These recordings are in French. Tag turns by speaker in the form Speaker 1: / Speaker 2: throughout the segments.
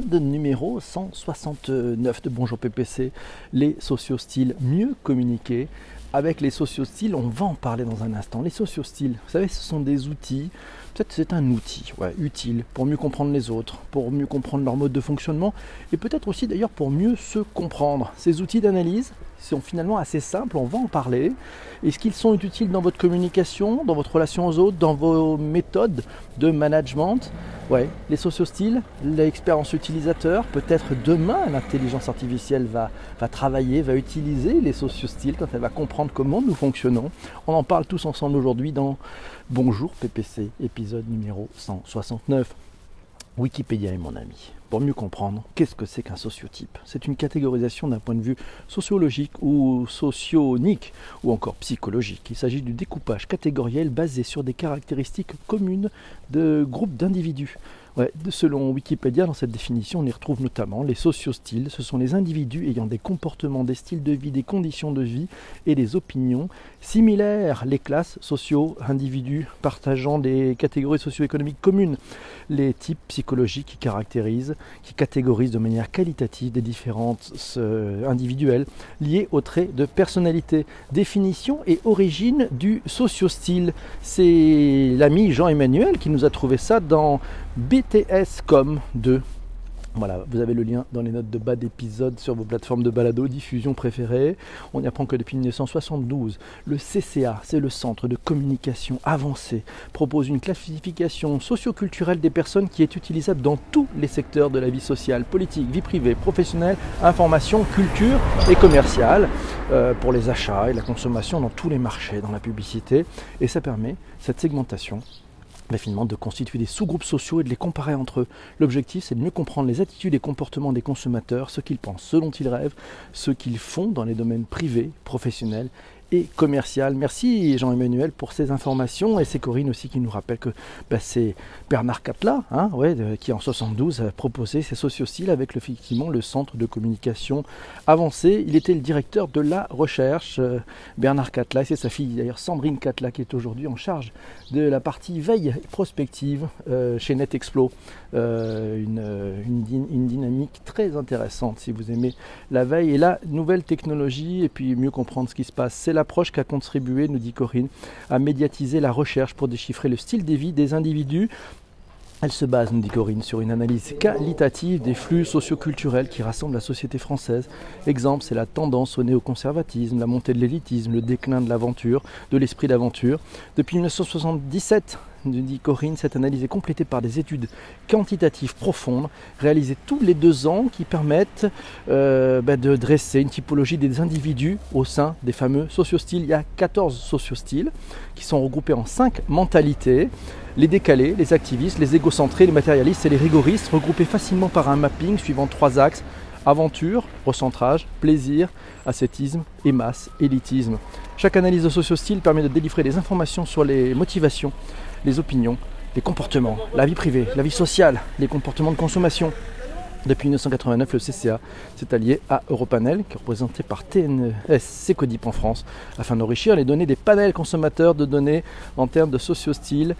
Speaker 1: numéro 169 de Bonjour PPC, les sociostyles mieux communiquer. Avec les sociostyles, on va en parler dans un instant. Les sociostyles, vous savez, ce sont des outils, peut-être c'est un outil utile pour mieux comprendre les autres, pour mieux comprendre leur mode de fonctionnement et peut-être aussi d'ailleurs pour mieux se comprendre. Ces outils d'analyse sont finalement assez simples, on va en parler. Est-ce qu'ils sont utiles dans votre communication, dans votre relation aux autres, dans vos méthodes de management? Ouais, les sociostyles, l'expérience utilisateur, peut-être demain l'intelligence artificielle va, va travailler, va utiliser les sociostyles quand elle va comprendre comment nous fonctionnons. On en parle tous ensemble aujourd'hui dans Bonjour PPC, épisode numéro 169. Wikipédia est mon ami. Pour mieux comprendre, qu'est-ce que c'est qu'un sociotype C'est une catégorisation d'un point de vue sociologique ou socionique ou encore psychologique. Il s'agit du découpage catégoriel basé sur des caractéristiques communes de groupes d'individus. Selon Wikipédia, dans cette définition, on y retrouve notamment les sociostyles. Ce sont les individus ayant des comportements, des styles de vie, des conditions de vie et des opinions similaires. Les classes sociaux, individus partageant des catégories socio-économiques communes. Les types psychologiques qui caractérisent, qui catégorisent de manière qualitative des différences euh, individuelles liées aux traits de personnalité. Définition et origine du sociostyle. C'est l'ami Jean-Emmanuel qui nous a trouvé ça dans BTS.com 2. Voilà, vous avez le lien dans les notes de bas d'épisode sur vos plateformes de balado, diffusion préférées. On y apprend que depuis 1972, le CCA, c'est le Centre de communication avancée, propose une classification socioculturelle des personnes qui est utilisable dans tous les secteurs de la vie sociale, politique, vie privée, professionnelle, information, culture et commerciale, euh, pour les achats et la consommation dans tous les marchés, dans la publicité. Et ça permet cette segmentation finalement de constituer des sous-groupes sociaux et de les comparer entre eux. L'objectif, c'est de mieux comprendre les attitudes et comportements des consommateurs, ce qu'ils pensent, ce dont ils rêvent, ce qu'ils font dans les domaines privés, professionnels et commercial. Merci Jean-Emmanuel pour ces informations et c'est Corinne aussi qui nous rappelle que bah, c'est Bernard Catla hein, qui en 72 a proposé ces sociostyles avec effectivement le centre de communication avancé. Il était le directeur de la recherche, euh, Bernard Catla, c'est sa fille d'ailleurs Sandrine Catla qui est aujourd'hui en charge de la partie veille prospective euh, chez NetExplo. Euh, une, une, dynamique très intéressante si vous aimez la veille et la nouvelle technologie et puis mieux comprendre ce qui se passe. C'est l'approche qui a contribué, nous dit Corinne, à médiatiser la recherche pour déchiffrer le style de vie des individus elle se base, nous dit Corinne, sur une analyse qualitative des flux socioculturels qui rassemblent la société française. Exemple, c'est la tendance au néoconservatisme, la montée de l'élitisme, le déclin de l'aventure, de l'esprit d'aventure. Depuis 1977, nous dit Corinne, cette analyse est complétée par des études quantitatives profondes, réalisées tous les deux ans, qui permettent euh, bah, de dresser une typologie des individus au sein des fameux sociostyles. Il y a 14 sociostyles qui sont regroupés en 5 mentalités les décalés, les activistes, les égocentrés, les matérialistes et les rigoristes, regroupés facilement par un mapping suivant trois axes aventure, recentrage, plaisir, ascétisme et masse, élitisme. Chaque analyse de socio-style permet de délivrer des informations sur les motivations, les opinions, les comportements, la vie privée, la vie sociale, les comportements de consommation. Depuis 1989, le CCA s'est allié à Europanel, qui est représenté par TNS Secodip en France, afin d'enrichir les données des panels consommateurs de données en termes de socio-style,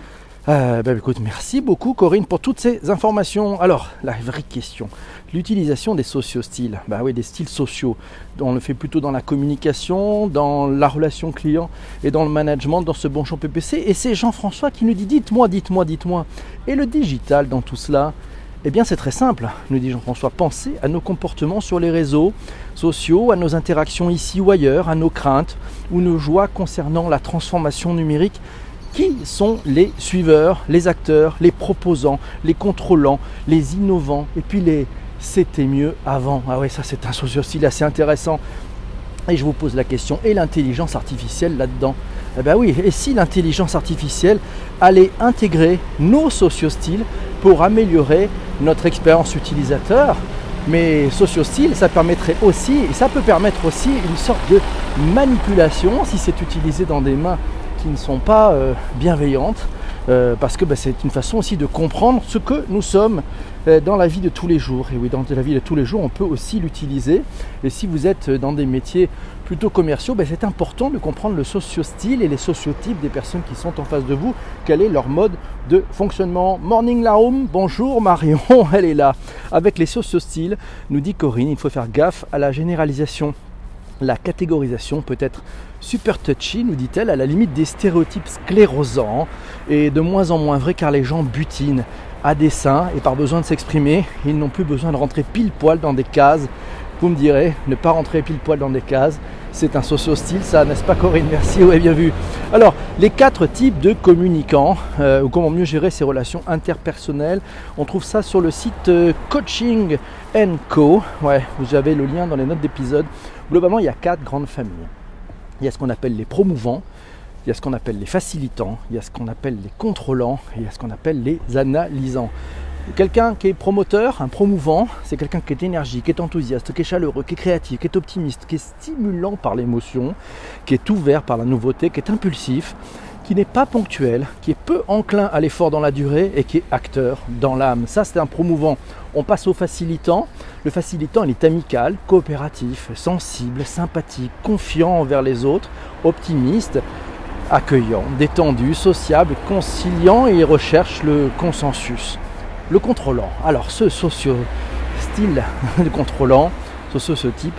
Speaker 1: euh, bah, écoute, merci beaucoup Corinne pour toutes ces informations. Alors, la vraie question, l'utilisation des sociostyles, bah oui, des styles sociaux. On le fait plutôt dans la communication, dans la relation client et dans le management, dans ce bon champ PPC. Et c'est Jean-François qui nous dit dites-moi, dites-moi, dites-moi. Et le digital dans tout cela? Eh bien, c'est très simple, nous dit Jean-François. Pensez à nos comportements sur les réseaux sociaux, à nos interactions ici ou ailleurs, à nos craintes ou nos joies concernant la transformation numérique qui sont les suiveurs, les acteurs, les proposants, les contrôlants, les innovants, et puis les c'était mieux avant? Ah oui, ça c'est un socio-style assez intéressant. Et je vous pose la question, et l'intelligence artificielle là-dedans? Eh bien oui, et si l'intelligence artificielle allait intégrer nos socio-styles pour améliorer notre expérience utilisateur? Mais socio-style, ça permettrait aussi, et ça peut permettre aussi une sorte de manipulation si c'est utilisé dans des mains ne sont pas euh, bienveillantes. euh, parce que bah, c'est une façon aussi de comprendre ce que nous sommes euh, dans la vie de tous les jours. Et oui, dans la vie de tous les jours, on peut aussi l'utiliser. Et si vous êtes dans des métiers plutôt commerciaux, bah, c'est important de comprendre le socio-style et les sociotypes des personnes qui sont en face de vous. Quel est leur mode de fonctionnement? Morning Larum, bonjour Marion, elle est là. Avec les socio-styles, nous dit Corinne, il faut faire gaffe à la généralisation. La catégorisation peut être super touchy, nous dit-elle, à la limite des stéréotypes sclérosants et de moins en moins vrai car les gens butinent à dessein et par besoin de s'exprimer. Ils n'ont plus besoin de rentrer pile poil dans des cases. Vous me direz, ne pas rentrer pile poil dans des cases, c'est un socio-style, ça, n'est-ce pas Corinne? Merci, ouais, bien vu. Alors, les quatre types de communicants, euh, ou comment mieux gérer ses relations interpersonnelles, on trouve ça sur le site euh, Coaching Co. Ouais, vous avez le lien dans les notes d'épisode. Globalement, il y a quatre grandes familles. Il y a ce qu'on appelle les promouvants, il y a ce qu'on appelle les facilitants, il y a ce qu'on appelle les contrôlants et il y a ce qu'on appelle les analysants. Quelqu'un qui est promoteur, un promouvant, c'est quelqu'un qui est énergique, qui est enthousiaste, qui est chaleureux, qui est créatif, qui est optimiste, qui est stimulant par l'émotion, qui est ouvert par la nouveauté, qui est impulsif, qui n'est pas ponctuel, qui est peu enclin à l'effort dans la durée et qui est acteur dans l'âme. Ça, c'est un promouvant. On passe au facilitant. Le facilitant, il est amical, coopératif, sensible, sympathique, confiant envers les autres, optimiste, accueillant, détendu, sociable, conciliant et il recherche le consensus. Le contrôlant. Alors, ce socio-style de contrôlant, ce type,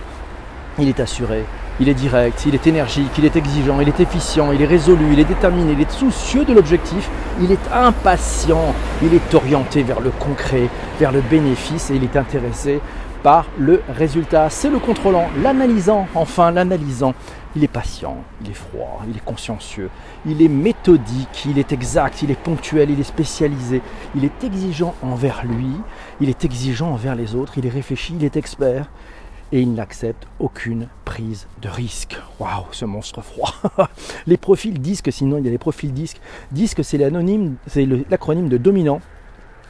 Speaker 1: il est assuré, il est direct, il est énergique, il est exigeant, il est efficient, il est résolu, il est déterminé, il est soucieux de l'objectif, il est impatient, il est orienté vers le concret, vers le bénéfice et il est intéressé par le résultat. C'est le contrôlant, l'analysant, enfin l'analysant. Il est patient, il est froid, il est consciencieux, il est méthodique, il est exact, il est ponctuel, il est spécialisé, il est exigeant envers lui, il est exigeant envers les autres, il est réfléchi, il est expert, et il n'accepte aucune prise de risque. Waouh, ce monstre froid. les profils disques, sinon il y a les profils disques. Disque, c'est l'anonyme, c'est l'acronyme de dominant,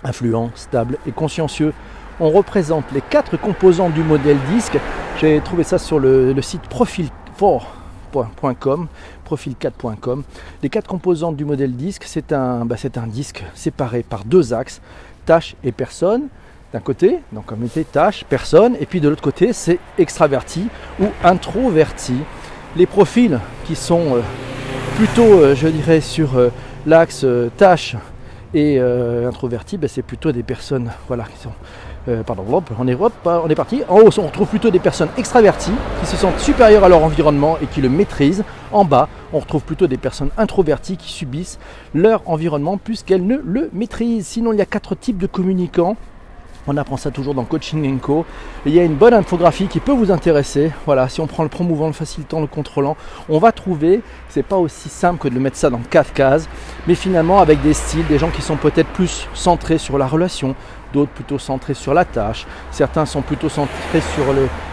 Speaker 1: influent, stable et consciencieux. On représente les quatre composants du modèle disque. J'ai trouvé ça sur le, site profil4.com, profil4.com. Les quatre composants du modèle disque, c'est un, bah, un disque séparé par deux axes, tâche et personne d'un côté, donc comme était tâche, personne, et puis de l'autre côté, c'est extraverti ou introverti. Les profils qui sont euh, plutôt, euh, je dirais, sur euh, l'axe tâche et introverti, ben, c'est plutôt des personnes voilà, qui sont. pardon, on est, on est parti. En haut, on retrouve plutôt des personnes extraverties qui se sentent supérieures à leur environnement et qui le maîtrisent. En bas, on retrouve plutôt des personnes introverties qui subissent leur environnement puisqu'elles ne le maîtrisent. Sinon, il y a quatre types de communicants on apprend ça toujours dans Coaching Co. il y a une bonne infographie qui peut vous intéresser. Voilà, si on prend le promouvant, le facilitant, le contrôlant, on va trouver, c'est pas aussi simple que de mettre ça dans quatre cases, mais finalement avec des styles, des gens qui sont peut-être plus centrés sur la relation, d'autres plutôt centrés sur la tâche, certains sont plutôt centrés sur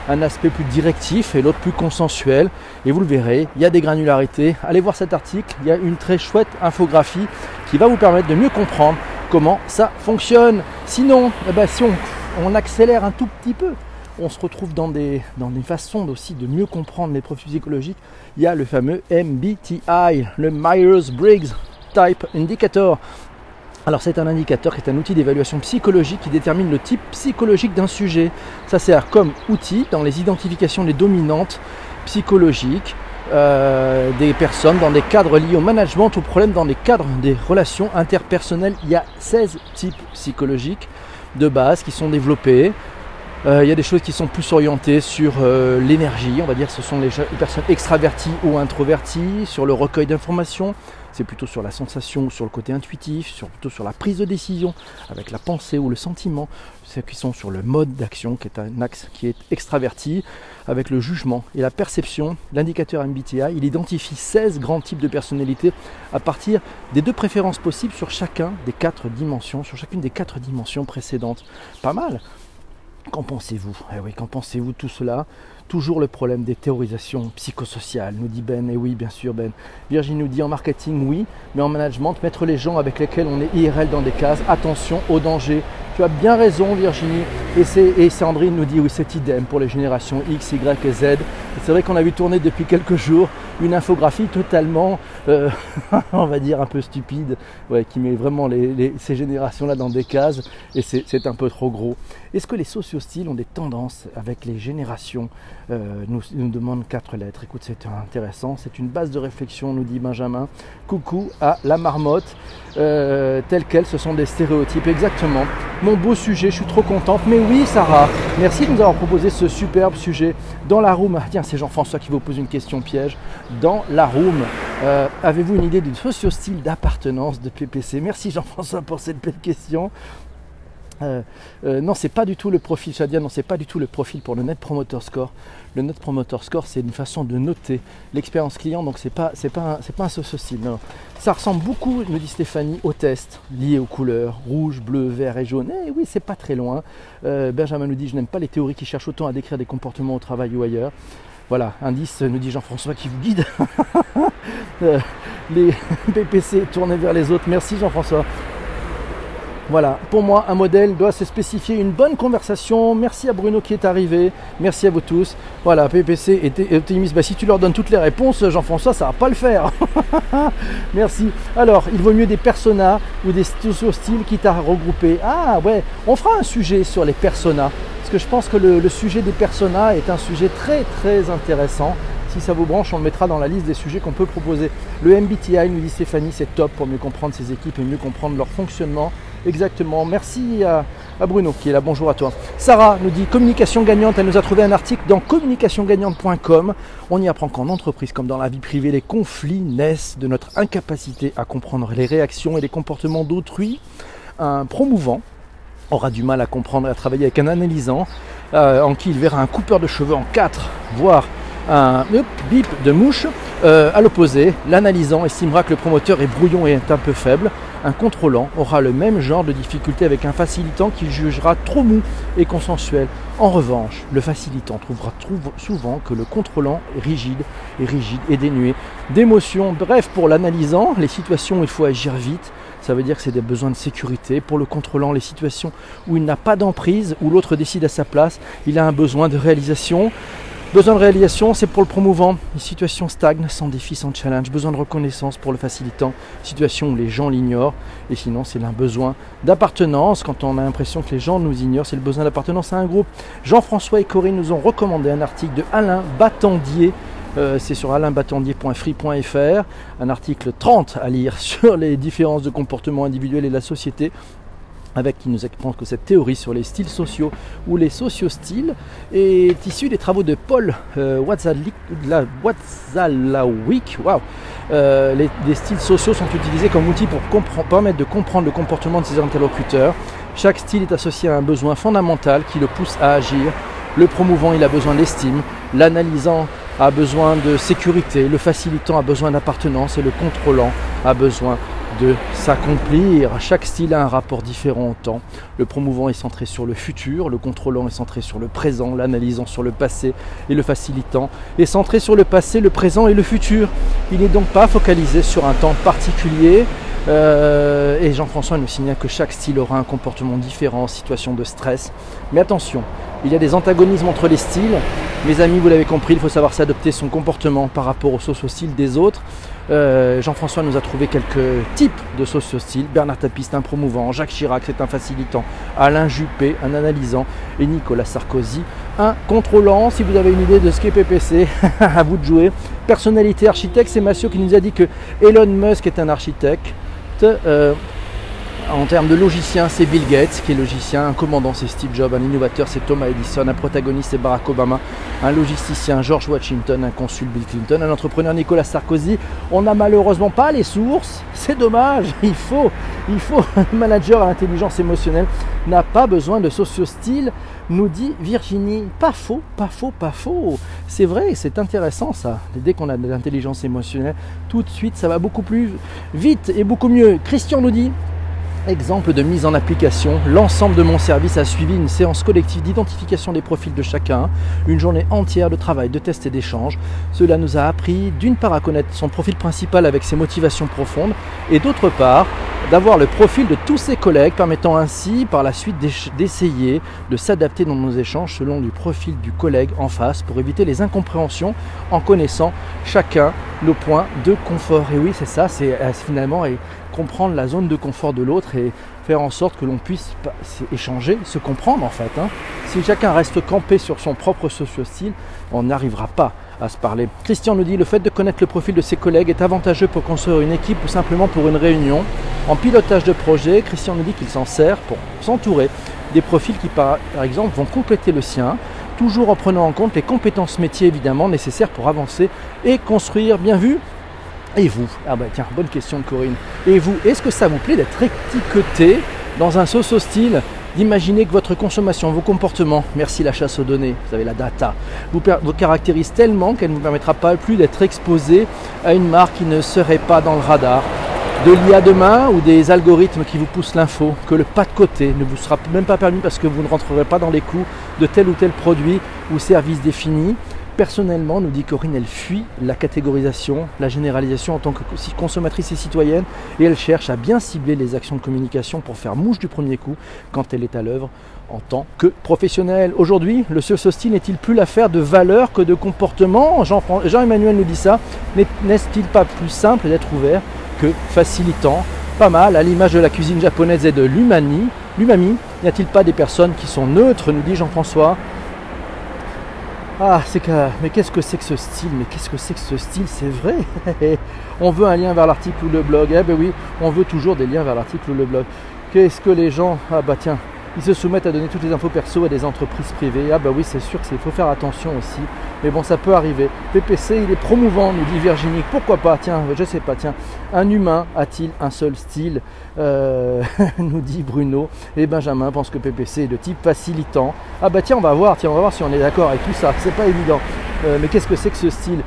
Speaker 1: un aspect plus directif et l'autre plus consensuel. Et vous le verrez, il y a des granularités. Allez voir cet article, il y a une très chouette infographie qui va vous permettre de mieux comprendre comment ça fonctionne. Sinon, eh ben, si on, accélère un tout petit peu, on se retrouve dans des, dans des façons aussi de mieux comprendre les profils psychologiques. Il y a le fameux MBTI, le Myers-Briggs Type Indicator. Alors c'est un indicateur qui est un outil d'évaluation psychologique qui détermine le type psychologique d'un sujet. Ça sert comme outil dans les identifications des dominantes psychologiques euh, des personnes dans des cadres liés au management, aux problèmes dans les cadres des relations interpersonnelles. Il y a 16 types psychologiques de base qui sont développés. Euh, il y a des choses qui sont plus orientées sur euh, l'énergie, on va dire ce sont les personnes extraverties ou introverties, sur le recueil d'informations, c'est plutôt sur la sensation, sur le côté intuitif, sur, plutôt sur la prise de décision, avec la pensée ou le sentiment, ceux qui sont sur le mode d'action, qui est un axe qui est extraverti, avec le jugement et la perception. L'indicateur MBTI, il identifie 16 grands types de personnalités à partir des deux préférences possibles sur chacun des quatre dimensions, sur chacune des quatre dimensions précédentes. Pas mal. Qu'en pensez-vous? Eh oui, qu'en pensez-vous tout cela? Toujours le problème des théorisations psychosociales, nous dit Ben. Et oui, bien sûr, Ben. Virginie nous dit en marketing, oui, mais en management, mettre les gens avec lesquels on est IRL dans des cases, attention au danger. Tu as bien raison, Virginie. Et, Sandrine nous dit, oui, c'est idem pour les générations X, Y et Z. C'est vrai qu'on a vu tourner depuis quelques jours une infographie totalement, euh, on va dire, un peu stupide, qui met vraiment ces générations-là dans des cases, et c'est un peu trop gros. Est-ce que les sociostyles ont des tendances avec les générations? Euh, nous, nous demande quatre lettres. Écoute, c'est intéressant, c'est une base de réflexion, nous dit Benjamin. Coucou à la marmotte, euh, telle qu'elle, ce sont des stéréotypes, exactement. Mon beau sujet, je suis trop contente. Mais oui, Sarah, merci de nous avoir proposé ce superbe sujet dans la room. Tiens, c'est Jean-François qui vous pose une question piège. Dans la room, euh, avez-vous une idée du socio-style d'appartenance de PPC Merci Jean-François pour cette belle question. Euh, euh, non, c'est pas du tout le profil, Shadia, non, c'est pas du tout le profil pour le Net Promoter Score. Le Net Promoter Score, c'est une façon de noter l'expérience client, donc c'est pas, c'est pas, c'est pas un social non. Ça ressemble beaucoup, me dit Stéphanie, au test lié aux couleurs rouge, bleu, vert et jaune. Eh oui, c'est pas très loin. Euh, Benjamin nous dit, je n'aime pas les théories qui cherchent autant à décrire des comportements au travail ou ailleurs. Voilà, indice, nous dit Jean-François qui vous guide. les PPC tournés vers les autres. Merci Jean-François. Voilà, pour moi, un modèle doit se spécifier une bonne conversation. Merci à Bruno qui est arrivé. Merci à vous tous. Voilà, PPC et optimiste. Bah, si tu leur donnes toutes les réponses, Jean-François, ça va pas le faire. Merci. Alors, il vaut mieux des personas ou des styles qui t'a regroupé. Ah ouais, on fera un sujet sur les personas. Parce que je pense que le, le sujet des personas est un sujet très très intéressant. Si ça vous branche, on le mettra dans la liste des sujets qu'on peut proposer. Le MBTI, nous dit Stéphanie, c'est top pour mieux comprendre ses équipes et mieux comprendre leur fonctionnement. Exactement. Merci à, Bruno qui est là. Bonjour à toi. Sarah nous dit communication gagnante. Elle nous a trouvé un article dans communicationgagnante.com. On y apprend qu'en entreprise comme dans la vie privée, les conflits naissent de notre incapacité à comprendre les réactions et les comportements d'autrui. Un promouvant aura du mal à comprendre et à travailler avec un analysant euh, en qui il verra un coupeur de cheveux en quatre, voire un bip de mouche. Euh, à l'opposé, l'analysant estimera que le promoteur est brouillon et est un peu faible un contrôlant aura le même genre de difficulté avec un facilitant qu'il jugera trop mou et consensuel. En revanche, le facilitant trouvera souvent que le contrôlant est rigide et rigide et dénué d'émotions. Bref, pour l'analysant, les situations où il faut agir vite, ça veut dire que c'est des besoins de sécurité. Pour le contrôlant, les situations où il n'a pas d'emprise, où l'autre décide à sa place, il a un besoin de réalisation. Besoin de réalisation, c'est pour le promouvant. Situation stagne, sans défi, sans challenge. Besoin de reconnaissance pour le facilitant. Situation où les gens l'ignorent. Et sinon, c'est un besoin d'appartenance. Quand on a l'impression que les gens nous ignorent, c'est le besoin d'appartenance à un groupe. Jean-François et Corinne nous ont recommandé un article de Alain Battendier. Euh, c'est sur alainbattendier.free.fr, un article 30 à lire sur les différences de comportement individuel et la société avec qui nous explique que cette théorie sur les styles sociaux ou les sociostyles est issue des travaux de Paul euh, Watzalawick. Wow. Euh, les, styles sociaux sont utilisés comme outil pour permettre de comprendre le comportement de ses interlocuteurs. Chaque style est associé à un besoin fondamental qui le pousse à agir. Le promouvant, il a besoin d'estime. L'analysant a besoin de sécurité. Le facilitant a besoin d'appartenance. Et le contrôlant a besoin de s'accomplir. Chaque style a un rapport différent au temps. Le promouvant est centré sur le futur, le contrôlant est centré sur le présent, l'analysant sur le passé et le facilitant est centré sur le passé, le présent et le futur. Il n'est donc pas focalisé sur un temps particulier. Euh, et Jean-François nous signale que chaque style aura un comportement différent en situation de stress. Mais attention, il y a des antagonismes entre les styles. Mes amis, vous l'avez compris, il faut savoir s'adapter son comportement par rapport au socio-style des autres. Euh, Jean-François nous a trouvé quelques types de socio-style. Bernard Tapiste, un promouvant. Jacques Chirac, c'est un facilitant. Alain Juppé, un analysant. Et Nicolas Sarkozy, un contrôlant. Si vous avez une idée de ce qu'est PPC, à vous de jouer. Personnalité architecte, c'est Massio qui nous a dit que Elon Musk est un architecte. Euh, en termes de logicien, c'est Bill Gates qui est logicien, un commandant c'est Steve Jobs, un innovateur c'est Thomas Edison, un protagoniste c'est Barack Obama, un logisticien George Washington, un consul Bill Clinton, un entrepreneur Nicolas Sarkozy. On n'a malheureusement pas les sources, c'est dommage, il faut, il faut un manager à l'intelligence émotionnelle n'a pas besoin de socio-style, nous dit Virginie. Pas faux, pas faux, pas faux. C'est vrai, c'est intéressant ça. Dès qu'on a de l'intelligence émotionnelle, tout de suite ça va beaucoup plus vite et beaucoup mieux. Christian nous dit Exemple de mise en application, l'ensemble de mon service a suivi une séance collective d'identification des profils de chacun, une journée entière de travail, de tests et d'échanges. Cela nous a appris d'une part à connaître son profil principal avec ses motivations profondes et d'autre part d'avoir le profil de tous ses collègues permettant ainsi par la suite d'essayer de s'adapter dans nos échanges selon le profil du collègue en face pour éviter les incompréhensions en connaissant chacun nos points de confort. Et oui c'est ça, c'est euh, finalement comprendre la zone de confort de l'autre et faire en sorte que l'on puisse échanger, se comprendre en fait. Hein. Si chacun reste campé sur son propre socio-style, on n'arrivera pas à se parler. Christian nous dit le fait de connaître le profil de ses collègues est avantageux pour construire une équipe ou simplement pour une réunion. En pilotage de projet, Christian nous dit qu'il s'en sert pour s'entourer des profils qui par exemple vont compléter le sien, toujours en prenant en compte les compétences métiers évidemment nécessaires pour avancer et construire. Bien vu et vous? Ah bah tiens, bonne question Corinne. Et vous, est-ce que ça vous plaît d'être étiqueté dans un sauce style d'imaginer que votre consommation, vos comportements, merci la chasse aux données, vous avez la data, vous, caractérise tellement qu'elle ne vous permettra pas plus d'être exposé à une marque qui ne serait pas dans le radar de l'IA demain ou des algorithmes qui vous poussent l'info, que le pas de côté ne vous sera même pas permis parce que vous ne rentrerez pas dans les coûts de tel ou tel produit ou service défini, Personnellement, nous dit Corinne, elle fuit la catégorisation, la généralisation en tant que consommatrice et citoyenne et elle cherche à bien cibler les actions de communication pour faire mouche du premier coup quand elle est à l'œuvre en tant que professionnelle. Aujourd'hui, le style n'est-il plus l'affaire de valeur que de comportement? Jean-Emmanuel nous dit ça. N'est-il pas plus simple d'être ouvert que facilitant? Pas mal, à l'image de la cuisine japonaise et de. L'umami, n'y a-t-il pas des personnes qui sont neutres, nous dit Jean-François ah, c'est que. Mais qu'est-ce que c'est que ce style? Mais qu'est-ce que c'est que ce style? C'est vrai On veut un lien vers l'article ou le blog. Eh ben oui, on veut toujours des liens vers l'article ou le blog. Qu'est-ce que les gens. Ah bah tiens, ils se soumettent à donner toutes les infos perso à des entreprises privées. Ah bah oui, c'est sûr qu'il faut faire attention aussi. Mais bon, ça peut arriver. PPC, il est promouvant, nous dit Virginie. Pourquoi pas? Tiens, je sais pas. Tiens, un humain a-t-il un seul style? Euh, Nous dit Bruno. Et Benjamin pense que PPC est de type facilitant. Ah bah tiens, on va voir. Tiens, on va voir si on est d'accord avec tout ça. C'est pas évident. Euh, mais qu'est-ce que c'est que ce style?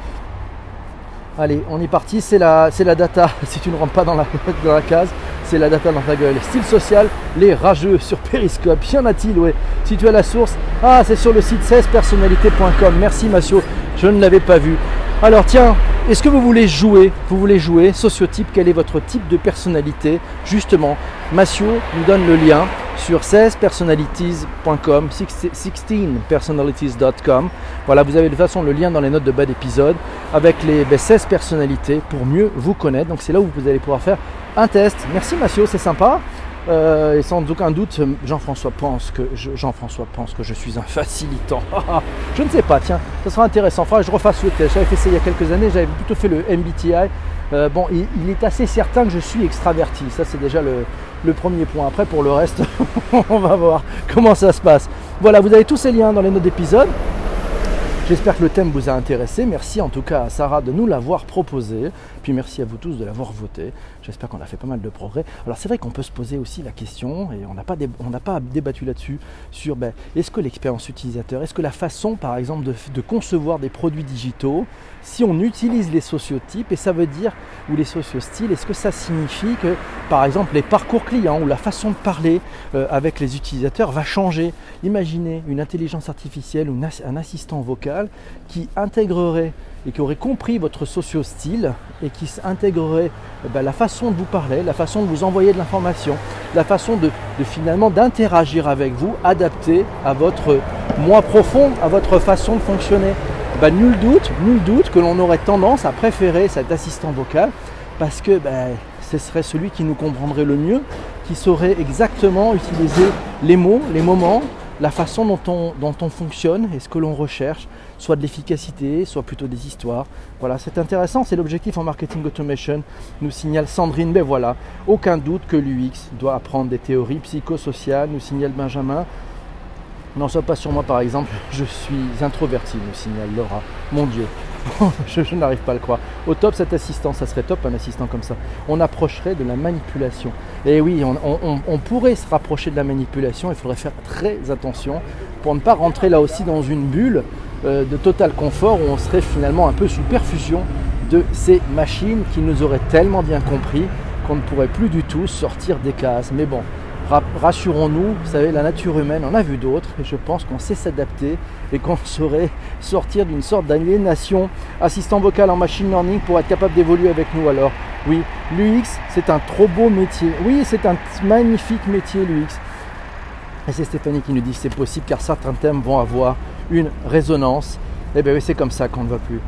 Speaker 1: Allez, on est parti, c'est la, la data. Si tu ne rentres pas dans la case, c'est la data dans ta gueule. Style social, les rageux sur Periscope. Y en a-t-il, ouais Si tu as la source, ah, c'est sur le site 16personnalité.com. Merci, Massio, je ne l'avais pas vu. Alors, tiens, est-ce que vous voulez jouer Vous voulez jouer Sociotype, quel est votre type de personnalité Justement, Massio nous donne le lien sur 16personalities.com, 16personalities.com. Voilà, vous avez de toute façon le lien dans les notes de bas d'épisode avec les 16 ben, personnalités pour mieux vous connaître. Donc c'est là où vous allez pouvoir faire un test. Merci Massio, c'est sympa. Euh, et sans aucun doute, Jean-François pense que je, Jean-François pense que je suis un facilitant. je ne sais pas, tiens, ça sera intéressant. Enfin, je refasse le test. J'avais fait ça il y a quelques années, j'avais plutôt fait le MBTI. Euh, bon, il, est assez certain que je suis extraverti. Ça, c'est déjà le, premier point. Après, pour le reste, on va voir comment ça se passe. Voilà, vous avez tous ces liens dans les notes d'épisode. J'espère que le thème vous a intéressé. Merci en tout cas à Sarah de nous l'avoir proposé. Puis merci à vous tous de l'avoir voté. J'espère qu'on a fait pas mal de progrès. Alors c'est vrai qu'on peut se poser aussi la question, et on n'a pas, pas, débattu là-dessus, sur ben, est-ce que l'expérience utilisateur, est-ce que la façon par exemple de, concevoir des produits digitaux, si on utilise les sociotypes, et ça veut dire, ou les sociostyles, est-ce que ça signifie que par exemple les parcours clients ou la façon de parler euh, avec les utilisateurs va changer? Imaginez une intelligence artificielle ou un assistant vocal qui intégrerait et qui aurait compris votre socio-style et qui intégrerait eh ben, la façon de vous parler, la façon de vous envoyer de l'information, la façon de, finalement d'interagir avec vous, adapté à votre moi profond, à votre façon de fonctionner. Ben, nul doute, nul doute que l'on aurait tendance à préférer cet assistant vocal parce que ben, ce serait celui qui nous comprendrait le mieux, qui saurait exactement utiliser les mots, les moments, la façon dont on, fonctionne et ce que l'on recherche, soit de l'efficacité, soit plutôt des histoires. Voilà, c'est intéressant, c'est l'objectif en marketing automation, nous signale Sandrine, mais voilà, aucun doute que l'UX doit apprendre des théories psychosociales, nous signale Benjamin. Non, soit pas sur moi par exemple, je suis introverti, nous signale Laura. Mon Dieu, je, n'arrive pas à le croire. Au top, cet assistant, ça serait top un assistant comme ça. On approcherait de la manipulation. Et oui, on, pourrait se rapprocher de la manipulation. Il faudrait faire très attention pour ne pas rentrer là aussi dans une bulle euh, de total confort où on serait finalement un peu sous perfusion de ces machines qui nous auraient tellement bien compris qu'on ne pourrait plus du tout sortir des cases. Mais bon, rassurons-nous, vous savez, la nature humaine, on a vu d'autres, et je pense qu'on sait s'adapter et qu'on saurait sortir d'une sorte d'aliénation. Assistant vocal en machine learning pour être capable d'évoluer avec nous. Alors, oui, l'UX, c'est un trop beau métier. Oui, c'est un magnifique métier, l'UX. Et c'est Stéphanie qui nous dit que c'est possible car certains thèmes vont avoir une résonance. Eh bien oui, c'est comme ça qu'on ne va plus.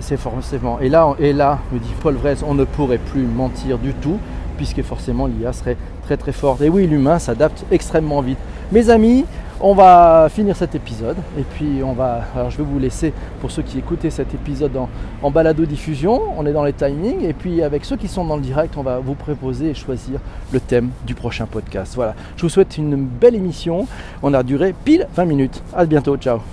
Speaker 1: C'est forcément. Et là, et là, me dit Paul Vrez, on ne pourrait plus mentir du tout, puisque forcément l'IA serait très très forte. Et oui, l'humain s'adapte extrêmement vite. Mes amis, on va finir cet épisode et puis on va. Alors je vais vous laisser pour ceux qui écoutaient cet épisode en, en balado diffusion. On est dans les timings et puis avec ceux qui sont dans le direct, on va vous proposer et choisir le thème du prochain podcast. Voilà. Je vous souhaite une belle émission. On a duré pile 20 minutes. À bientôt. Ciao.